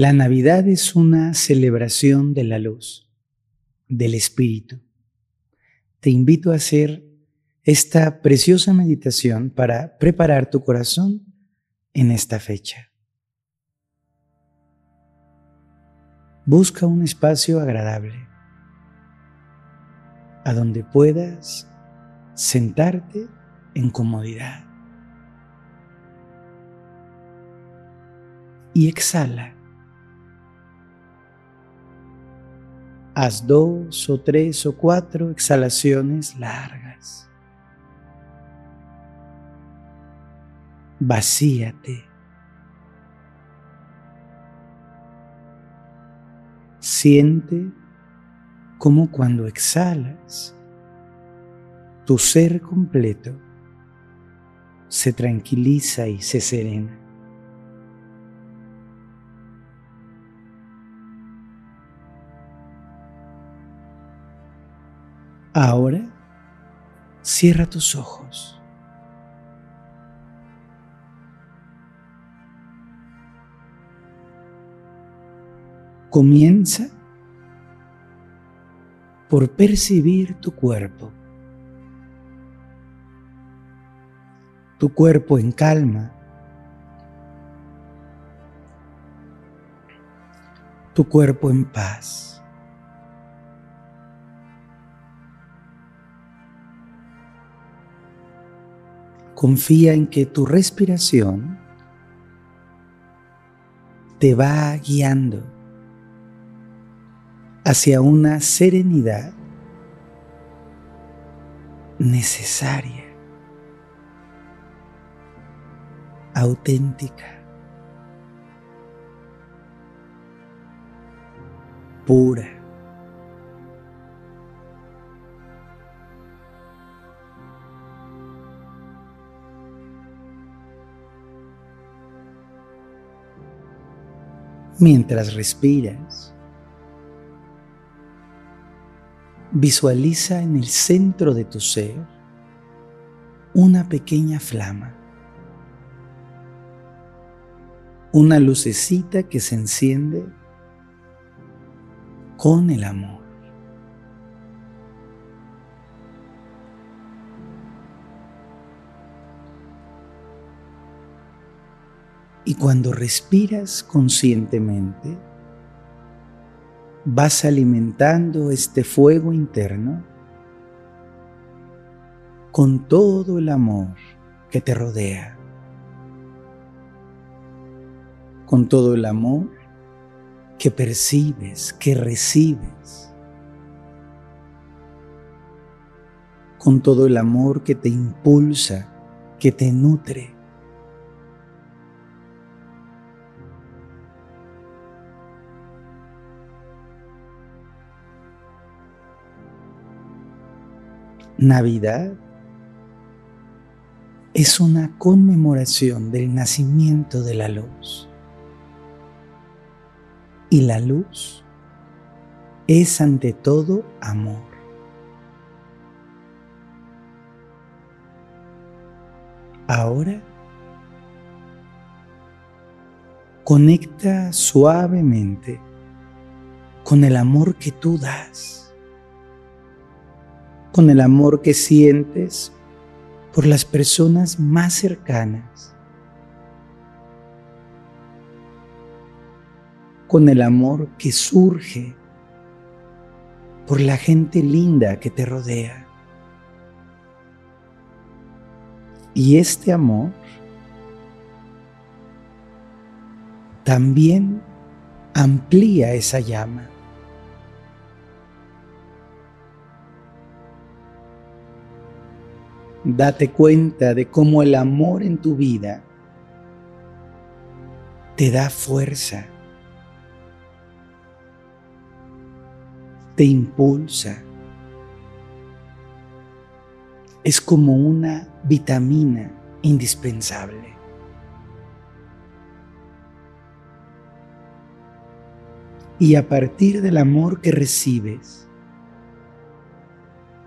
La Navidad es una celebración de la luz, del Espíritu. Te invito a hacer esta preciosa meditación para preparar tu corazón en esta fecha. Busca un espacio agradable a donde puedas sentarte en comodidad y exhala. Haz dos o tres o cuatro exhalaciones largas. Vacíate. Siente como cuando exhalas, tu ser completo se tranquiliza y se serena. Ahora cierra tus ojos. Comienza por percibir tu cuerpo. Tu cuerpo en calma. Tu cuerpo en paz. Confía en que tu respiración te va guiando hacia una serenidad necesaria, auténtica, pura. Mientras respiras. Visualiza en el centro de tu ser una pequeña flama, una lucecita que se enciende con el amor. Y cuando respiras conscientemente, vas alimentando este fuego interno con todo el amor que te rodea, con todo el amor que percibes, que recibes, con todo el amor que te impulsa, que te nutre. Navidad es una conmemoración del nacimiento de la luz. Y la luz es ante todo amor. Ahora conecta suavemente con el amor que tú das con el amor que sientes por las personas más cercanas, con el amor que surge por la gente linda que te rodea. Y este amor también amplía esa llama. Date cuenta de cómo el amor en tu vida te da fuerza, te impulsa. Es como una vitamina indispensable. Y a partir del amor que recibes,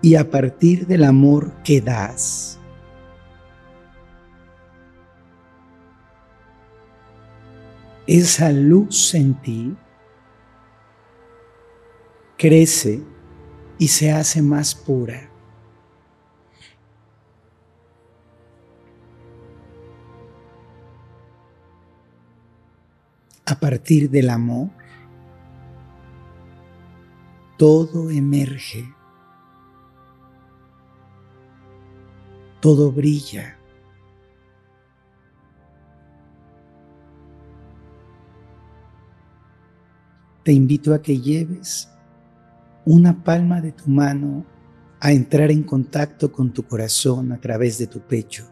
y a partir del amor que das. esa luz en ti crece y se hace más pura. A partir del amor, todo emerge, todo brilla. Te invito a que lleves una palma de tu mano a entrar en contacto con tu corazón a través de tu pecho.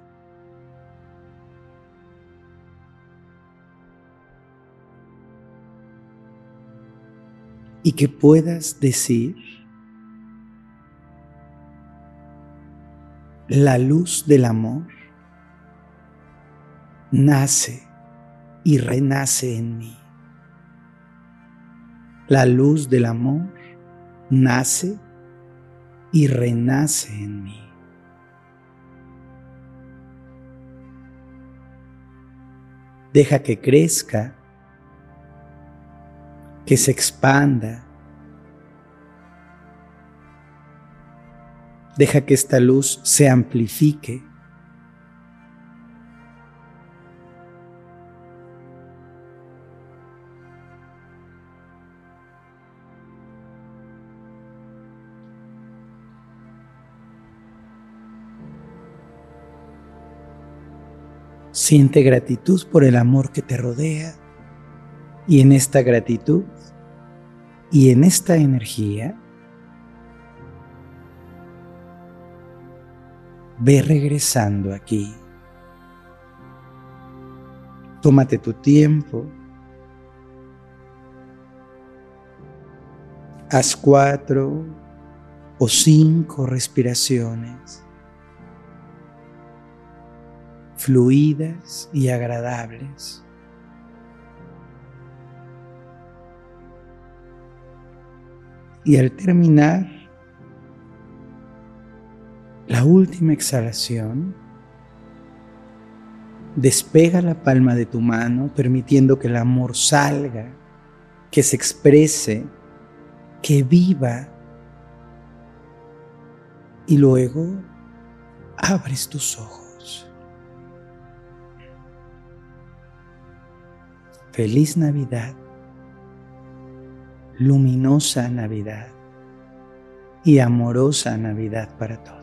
y que puedas decir, la luz del amor nace y renace en mí. La luz del amor nace y renace en mí. Deja que crezca que se expanda. Deja que esta luz se amplifique. Siente gratitud por el amor que te rodea. Y en esta gratitud y en esta energía, ve regresando aquí. Tómate tu tiempo. Haz cuatro o cinco respiraciones fluidas y agradables. Y al terminar la última exhalación, despega la palma de tu mano permitiendo que el amor salga, que se exprese, que viva. Y luego abres tus ojos. Feliz Navidad luminosa Navidad y amorosa Navidad para todos.